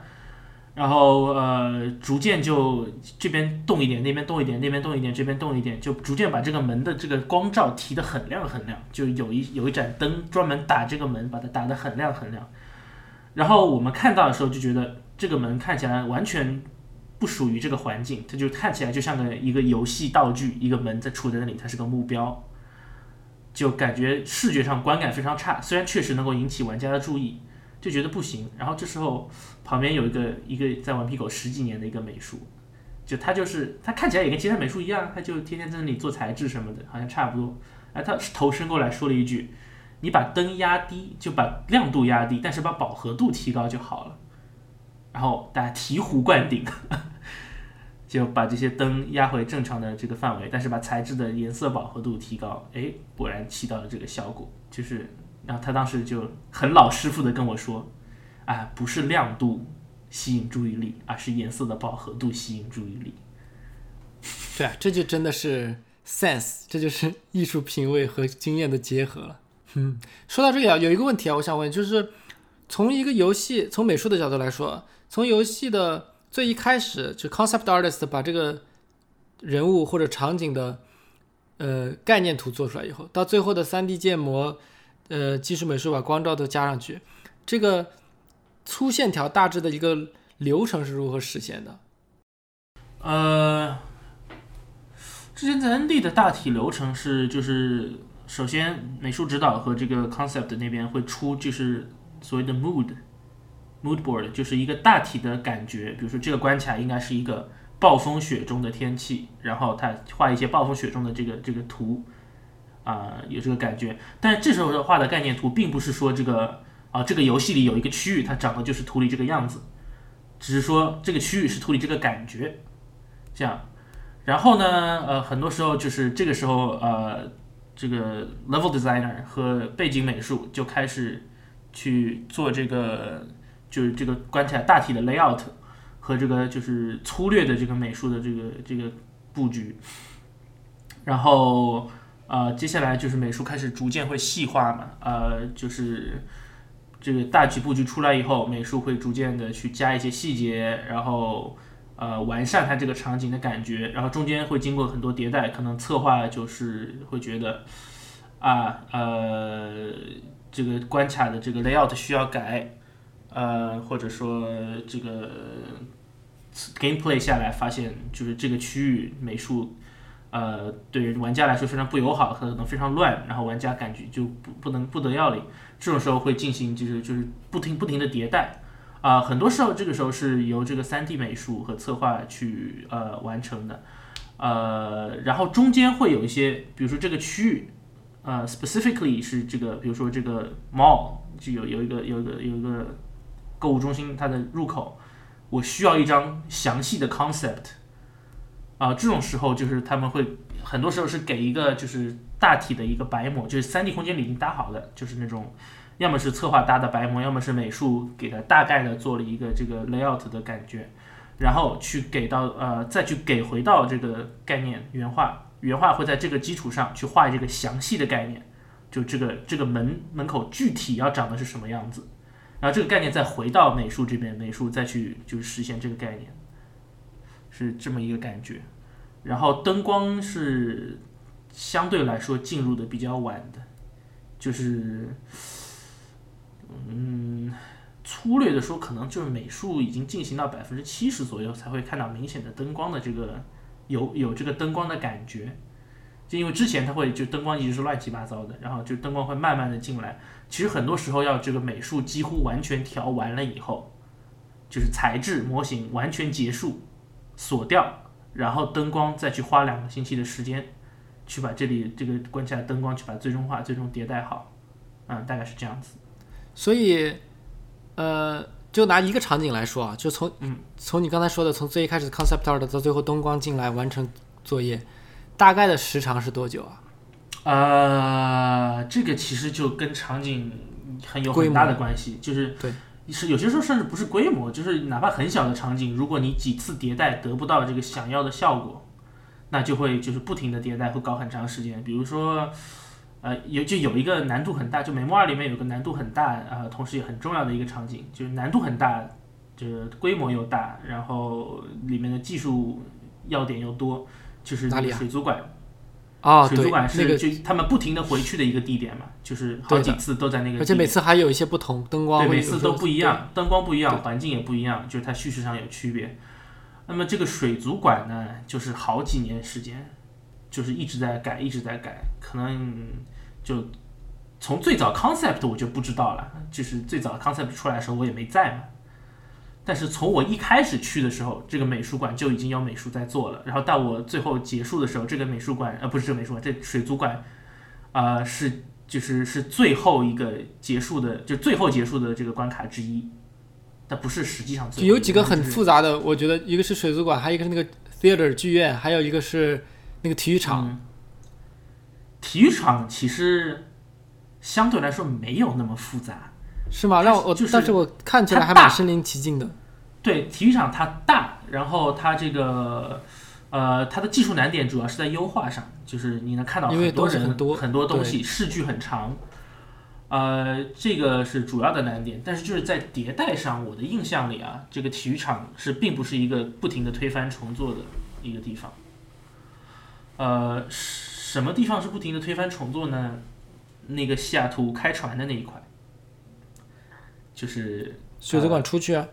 然后呃逐渐就这边动一点，那边动一点，那边动一点，这边动一点，就逐渐把这个门的这个光照提得很亮很亮，就有一有一盏灯专门打这个门，把它打得很亮很亮。然后我们看到的时候就觉得这个门看起来完全不属于这个环境，它就看起来就像个一个游戏道具，一个门在杵在那里，它是个目标。就感觉视觉上观感非常差，虽然确实能够引起玩家的注意，就觉得不行。然后这时候旁边有一个一个在顽皮狗十几年的一个美术，就他就是他看起来也跟其他美术一样，他就天天在那里做材质什么的，好像差不多。哎，他头伸过来说了一句：“你把灯压低，就把亮度压低，但是把饱和度提高就好了。”然后大家醍醐灌顶，[LAUGHS] 就把这些灯压回正常的这个范围，但是把材质的颜色饱和度提高，哎，果然起到了这个效果。就是，然后他当时就很老师傅的跟我说，啊，不是亮度吸引注意力，而是颜色的饱和度吸引注意力。[LAUGHS] 对啊，这就真的是 sense，这就是艺术品味和经验的结合了。[LAUGHS] 嗯，说到这里啊，有一个问题啊，我想问，就是从一个游戏从美术的角度来说，从游戏的最一开始，就 concept artist 把这个人物或者场景的呃概念图做出来以后，到最后的 3D 建模，呃，技术美术把光照都加上去，这个粗线条大致的一个流程是如何实现的？呃，之前在 ND 的大体流程是，就是首先美术指导和这个 concept 那边会出，就是所谓的 mood mood board，就是一个大体的感觉。比如说这个关卡应该是一个暴风雪中的天气，然后他画一些暴风雪中的这个这个图，啊，有这个感觉。但是这时候画的概念图，并不是说这个啊这个游戏里有一个区域，它长得就是图里这个样子，只是说这个区域是图里这个感觉。这样，然后呢，呃，很多时候就是这个时候，呃，这个 level designer 和背景美术就开始去做这个，就是这个关卡大体的 layout 和这个就是粗略的这个美术的这个这个布局，然后，呃，接下来就是美术开始逐渐会细化嘛，呃，就是这个大局布局出来以后，美术会逐渐的去加一些细节，然后。呃，完善它这个场景的感觉，然后中间会经过很多迭代，可能策划就是会觉得，啊，呃，这个关卡的这个 layout 需要改，呃，或者说这个 gameplay 下来发现，就是这个区域美术，呃，对于玩家来说非常不友好，可能非常乱，然后玩家感觉就不不能不得要领，这种时候会进行就是就是不停不停的迭代。啊，很多时候这个时候是由这个 3D 美术和策划去呃完成的，呃，然后中间会有一些，比如说这个区域，呃，specifically 是这个，比如说这个 mall 就有有一个有一个有一个购物中心它的入口，我需要一张详细的 concept，啊，这种时候就是他们会很多时候是给一个就是大体的一个白模，就是 3D 空间里已经搭好的，就是那种。要么是策划搭的白模，要么是美术给他大概的做了一个这个 layout 的感觉，然后去给到呃再去给回到这个概念原画，原画会在这个基础上去画这个详细的概念，就这个这个门门口具体要长的是什么样子，然后这个概念再回到美术这边，美术再去就是实现这个概念，是这么一个感觉，然后灯光是相对来说进入的比较晚的，就是。嗯，粗略的说，可能就是美术已经进行到百分之七十左右，才会看到明显的灯光的这个有有这个灯光的感觉。就因为之前它会就灯光一直是乱七八糟的，然后就灯光会慢慢的进来。其实很多时候要这个美术几乎完全调完了以后，就是材质模型完全结束锁掉，然后灯光再去花两个星期的时间去把这里这个关起来灯光去把最终化最终迭代好，嗯，大概是这样子。所以，呃，就拿一个场景来说啊，就从嗯，从你刚才说的，从最一开始 concept art 到最后灯光进来完成作业，大概的时长是多久啊？呃，这个其实就跟场景很有很大的关系，就是对，是有些时候甚至不是规模，就是哪怕很小的场景，如果你几次迭代得不到这个想要的效果，那就会就是不停的迭代，会搞很长时间，比如说。呃，有就有一个难度很大，就美墨二里面有个难度很大，呃，同时也很重要的一个场景，就是难度很大，就是规模又大，然后里面的技术要点又多，就是水族馆。啊，水族馆是就他们不停的回去的一个地点嘛，就是好几次都在那个，而且每次还有一些不同灯光，对，每次都不一样，灯光不一样，环境也不一样，就是它叙事上有区别。那么这个水族馆呢，就是好几年时间。就是一直在改，一直在改，可能就从最早 concept 我就不知道了，就是最早 concept 出来的时候我也没在嘛。但是从我一开始去的时候，这个美术馆就已经有美术在做了，然后到我最后结束的时候，这个美术馆呃不是这个美术馆，这水族馆啊是就是是最后一个结束的，就最后结束的这个关卡之一，但不是实际上最有几个很复杂的，我觉得一个是水族馆，还有一个是那个 theater 剧院，还有一个是那个体育场。嗯体育场其实相对来说没有那么复杂。是吗？让我我，就是但是我看起来还蛮身临其境的。对，体育场它大，然后它这个呃，它的技术难点主要是在优化上，就是你能看到很多人东西很多东西，视距很长。呃，这个是主要的难点，但是就是在迭代上，我的印象里啊，这个体育场是并不是一个不停的推翻重做的一个地方。呃，什么地方是不停的推翻重做呢？那个西雅图开船的那一块，就是水族馆出去啊？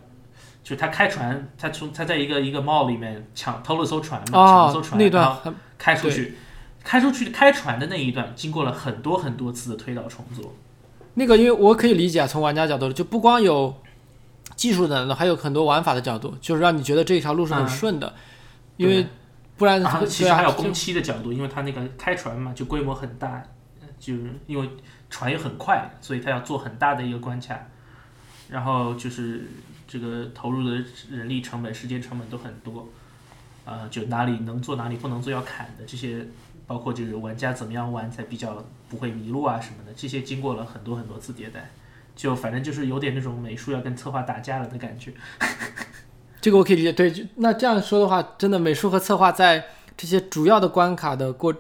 就是他开船，他从他在一个一个 mall 里面抢偷了艘船嘛，抢了艘哦，船，那段然后很开出去，开出去开船的那一段，经过了很多很多次的推倒重做。那个，因为我可以理解啊，从玩家角度，就不光有技术的，还有很多玩法的角度，就是让你觉得这条路是很嗯顺的，因为不然然后其实还有工期的角度，因为他那个开船嘛，就规模很大，呃就是因为船也很快，所以他要做很大的一个关卡，然后就是这个投入的人力成本、时间成本都很多，呃，就哪里能做哪里不能做要砍的这些，包括就是玩家怎么样玩才比较不会迷路啊什么的，这些经过了很多很多次迭代，就反正就是有点那种美术要跟策划打架了的感觉。[LAUGHS] 这个我可以理解。对，那这样说的话，真的美术和策划在这些主要的关卡的过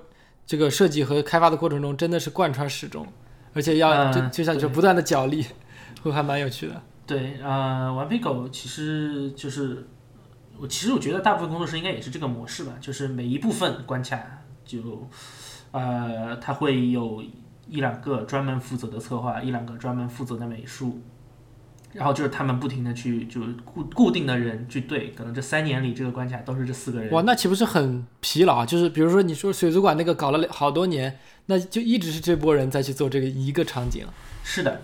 这个设计和开发的过程中，真的是贯穿始终，而且要、嗯就就像你说不断的角力，会还蛮有趣的。对，呃，顽皮狗其实就是我，其实我觉得大部分工作室应该也是这个模式吧，就是每一部分关卡就，呃，它会有一两个专门负责的策划，一两个专门负责的美术，然后就是他们不停的去就固固定的人去对，可能这三年里这个关卡都是这四个人。哇，那岂不是很疲劳啊？就是比如说你说水族馆那个搞了好多年，那就一直是这波人在去做这个一个场景。是的，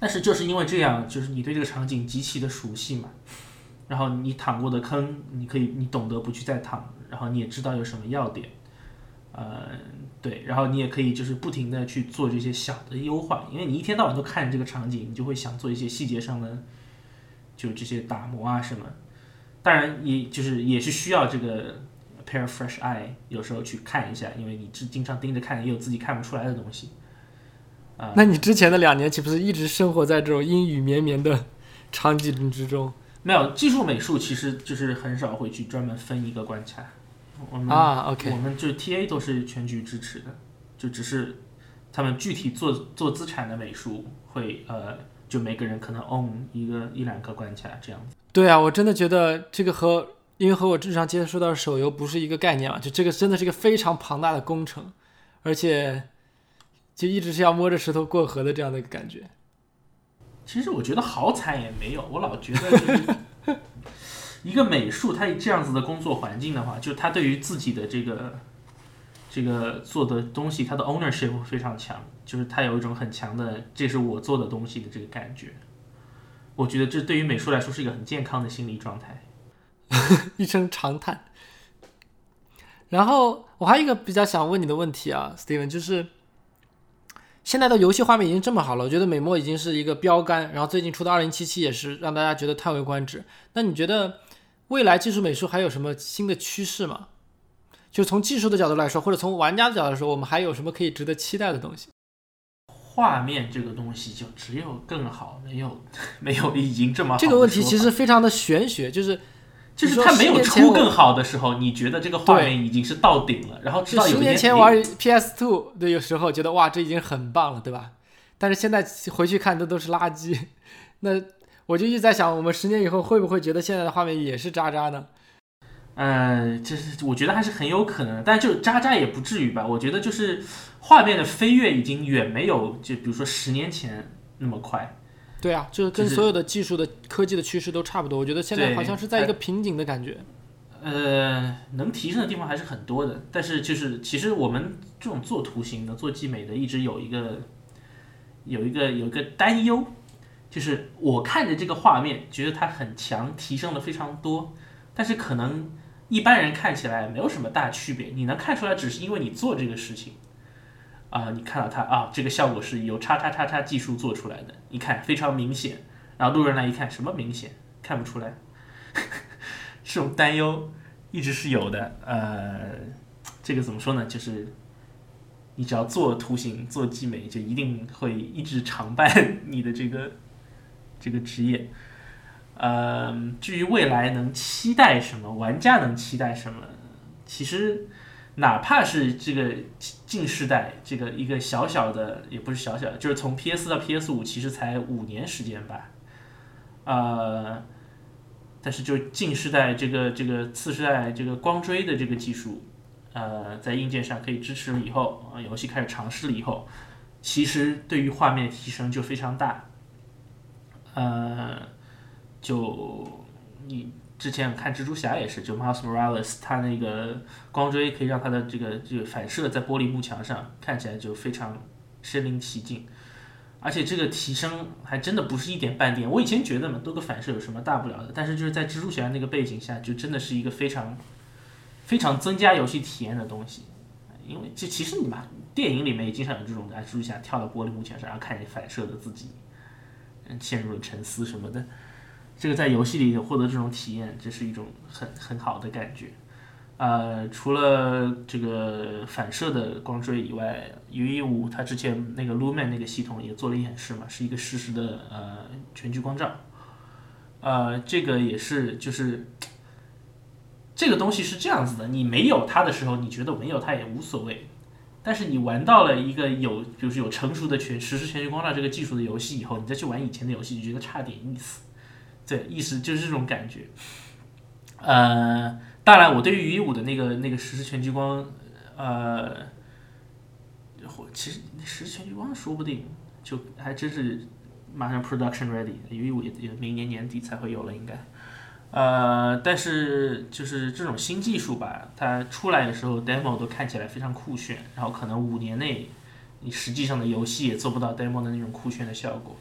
但是就是因为这样，就是你对这个场景极其的熟悉嘛，然后你躺过的坑，你可以你懂得不去再躺，然后你也知道有什么要点，呃，对，然后你也可以就是不停的去做这些小的优化，因为你一天到晚都看这个场景，你就会想做一些细节上的，就这些打磨啊什么，当然也就是也是需要这个 pair of fresh eye，有时候去看一下，因为你是经常盯着看，也有自己看不出来的东西。啊、那你之前的两年岂不是一直生活在这种阴雨绵绵的场景之中没有技术美术，其实就是很少会去专门分一个关卡。我们、啊？OK，我们就 TA 都是全局支持的，就只是他们具体做做资产的美术会呃，就每个人可能 own 一个一两个关卡这样子。对啊，我真的觉得这个和因为和我日常接触到的手游不是一个概念嘛，就这个真的是一个非常庞大的工程，而且就一直是要摸着石头过河的这样的一个感觉。其实我觉得好惨也没有，我老觉得就是一个美术，它这样子的工作环境的话，就他对于自己的这个这个做的东西，他的 ownership 非常强，就是他有一种很强的这是我做的东西的这个感觉。我觉得这对于美术来说是一个很健康的心理状态。[LAUGHS] 一声长叹。然后我还有一个比较想问你的问题啊，Steven，就是现在的游戏画面已经这么好了，我觉得美墨已经是一个标杆，然后最近出的二零七七也是让大家觉得叹为观止。那你觉得未来技术美术还有什么新的趋势吗？就从技术的角度来说，或者从玩家的角度来说，我们还有什么可以值得期待的东西？画面这个东西就只有更好，没有 [LAUGHS] 没有已经这么好这个问题其实非常的玄学，就是就是它没有出更好的时候，你觉得这个画面已经是到顶了，然后直就十到有一天你年前玩 PS Two 的有时候觉得哇这已经很棒了，对吧？但是现在回去看这都是垃圾，[LAUGHS] 那我就一直在想，我们十年以后会不会觉得现在的画面也是渣渣呢？呃，这是我觉得还是很有可能的，但就渣渣也不至于吧。我觉得就是画面的飞跃已经远没有就比如说十年前那么快。对啊，就是跟所有的技术的科技的趋势都差不多。我觉得现在好像是在一个瓶颈的感觉。呃，能提升的地方还是很多的，但是就是其实我们这种做图形的、做技美的，一直有一个有一个有一个担忧，就是我看着这个画面，觉得它很强，提升了非常多，但是可能一般人看起来没有什么大区别，你能看出来，只是因为你做这个事情。啊、你看到它啊，这个效果是由叉叉叉叉技术做出来的，一看非常明显，然后路人来一看，什么明显看不出来，[LAUGHS] 这种担忧一直是有的。呃，这个怎么说呢？就是你只要做图形、做技美，就一定会一直常伴 [LAUGHS] 你的这个这个职业。呃，至于未来能期待什么，玩家能期待什么，其实哪怕是这个近世代，这个一个小小的，也不是小小的，就是从 PS 到 PS 五，其实才五年时间吧。呃，但是就近世代这个这个次世代这个光追的这个技术，呃，在硬件上可以支持了以后，啊，游戏开始尝试了以后，其实对于画面提升就非常大。呃，就你之前看蜘蛛侠也是，就 Miles Morales 他那个光锥可以让他的这个这个反射在玻璃幕墙上看起来就非常身临其境。而且这个提升还真的不是一点半点。我以前觉得嘛，多个反射有什么大不了的？但是就是在蜘蛛侠那个背景下，就真的是一个非常非常增加游戏体验的东西。因为这其实你嘛，电影里面也经常有这种的，蜘蛛侠跳到玻璃幕墙上，然后看见反射的自己，陷入了沉思什么的。这个在游戏里获得这种体验，这是一种很很好的感觉。呃，除了这个反射的光追以外，U E 五它之前那个 Lumen 那个系统也做了演示嘛，是一个实时的呃全局光照。呃，这个也是就是这个东西是这样子的，你没有它的时候，你觉得没有它也无所谓。但是你玩到了一个有就是有成熟的全实时全局光照这个技术的游戏以后，你再去玩以前的游戏，就觉得差点意思。对，意思就是这种感觉。呃。当然，我对于鱼五的那个那个实时全局光，呃，其实实时全局光说不定就还真是马上 production ready，鱼五也也明年年底才会有了应该，呃，但是就是这种新技术吧，它出来的时候 demo 都看起来非常酷炫，然后可能五年内你实际上的游戏也做不到 demo 的那种酷炫的效果，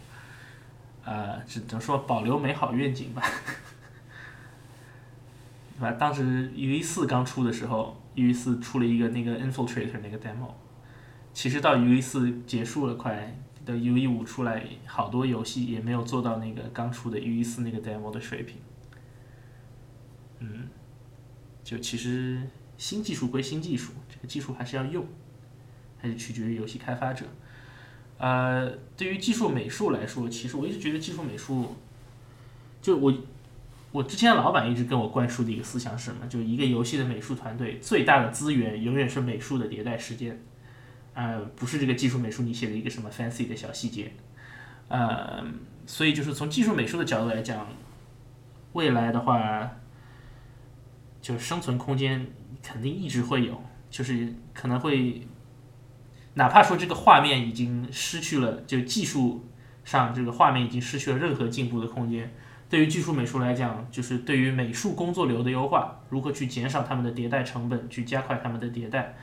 呃，只能说保留美好愿景吧。对吧？当时 U E 四刚出的时候，U E 四出了一个那个 Infiltrator 那个 demo，其实到 U E 四结束了快，的 U E 五出来，好多游戏也没有做到那个刚出的 U E 四那个 demo 的水平。嗯，就其实新技术归新技术，这个技术还是要用，还是取决于游戏开发者。呃，对于技术美术来说，其实我一直觉得技术美术，就我。我之前老板一直跟我灌输的一个思想是什么？就一个游戏的美术团队最大的资源永远是美术的迭代时间，呃，不是这个技术美术你写的一个什么 fancy 的小细节，呃，所以就是从技术美术的角度来讲，未来的话，就生存空间肯定一直会有，就是可能会，哪怕说这个画面已经失去了，就技术上这个画面已经失去了任何进步的空间。对于技术美术来讲，就是对于美术工作流的优化，如何去减少他们的迭代成本，去加快他们的迭代，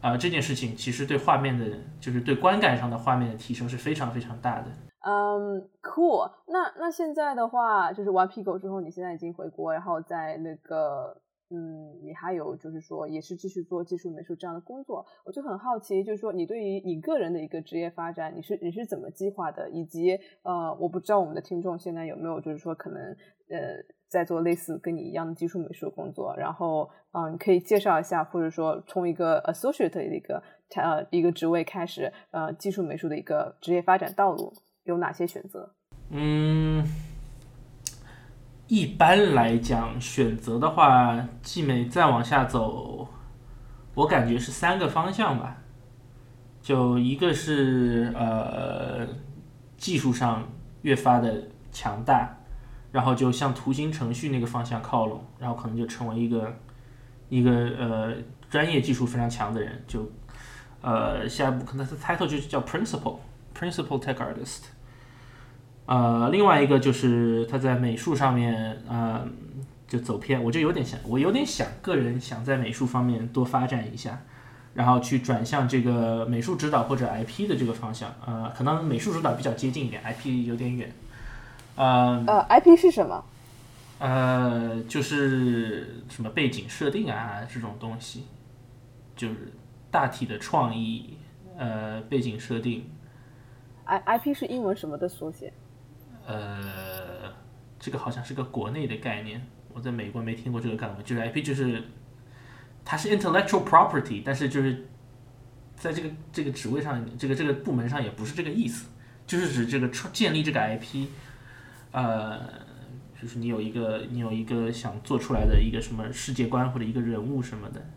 啊，这件事情其实对画面的，就是对观感上的画面的提升是非常非常大的。嗯，cool。那那现在的话，就是玩皮狗之后，你现在已经回国，然后在那个。嗯，你还有就是说，也是继续做技术美术这样的工作，我就很好奇，就是说你对于你个人的一个职业发展，你是你是怎么计划的？以及呃，我不知道我们的听众现在有没有就是说可能呃在做类似跟你一样的技术美术工作，然后嗯，可以介绍一下，或者说从一个 associate 的一个呃一个职位开始，呃，技术美术的一个职业发展道路有哪些选择？嗯。一般来讲，选择的话，季美再往下走，我感觉是三个方向吧。就一个是呃技术上越发的强大，然后就向图形程序那个方向靠拢，然后可能就成为一个一个呃专业技术非常强的人。就呃下一步可能是 title 就叫 principal principal tech artist。呃，另外一个就是他在美术上面，呃，就走偏，我就有点想，我有点想，个人想在美术方面多发展一下，然后去转向这个美术指导或者 IP 的这个方向，呃，可能美术指导比较接近一点，IP 有点远。呃，呃，IP 是什么？呃，就是什么背景设定啊这种东西，就是大体的创意，呃，背景设定。I IP 是英文什么的缩写？呃这个好像是个国内的概念，我在美国没听过这个概念，就是 IP 就是它是 intellectual property，但是就是在这个这个职位上，这个这个部门上也不是这个意思，就是指这个创建立这个 IP，呃，就是你有一个你有一个想做出来的一个什么世界观或者一个人物什么的，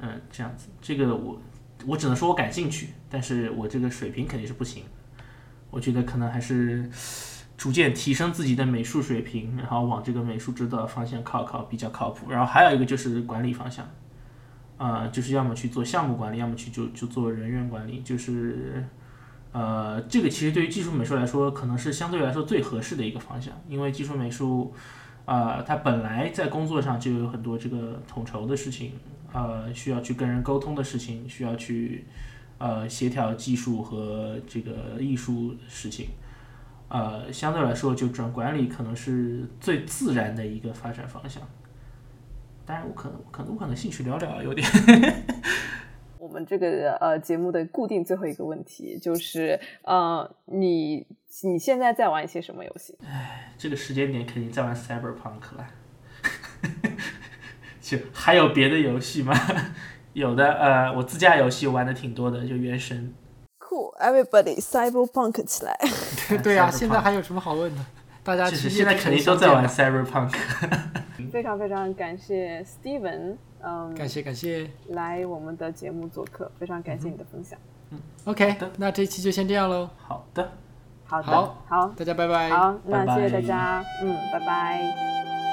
嗯，这样子，这个我我只能说我感兴趣，但是我这个水平肯定是不行，我觉得可能还是逐渐提升自己的美术水平，然后往这个美术指导方向靠靠比较靠谱。然后还有一个就是管理方向，啊、就是要么去做项目管理，要么去就就做人员管理，就是。呃，这个其实对于技术美术来说，可能是相对来说最合适的一个方向，因为技术美术，啊，它本来在工作上就有很多这个统筹的事情，呃，需要去跟人沟通的事情，需要去呃协调技术和这个艺术事情，呃，相对来说就转管理可能是最自然的一个发展方向。当然，我可能可能我可能兴趣寥寥，有点。[LAUGHS] 我们这个呃节目的固定最后一个问题就是，呃，你你现在在玩一些什么游戏？哎这个时间点肯定在玩 Cyberpunk 了。[LAUGHS] 就还有别的游戏吗？有的，呃，我自驾游戏玩的挺多的，就原神。Cool, everybody, cyberpunk 起来！[LAUGHS] 对呀、Cyberpunk [LAUGHS] 现在还有什么好问的？大家其实现在肯定都在玩 Cyberpunk。[LAUGHS] 非常非常感谢 Steven，嗯，感谢感谢。来我们的节目做客，非常感谢你的分享。嗯 OK，那这一期就先这样喽，好的。好的，好好，大家拜拜。好，那谢谢大家，嗯，拜拜。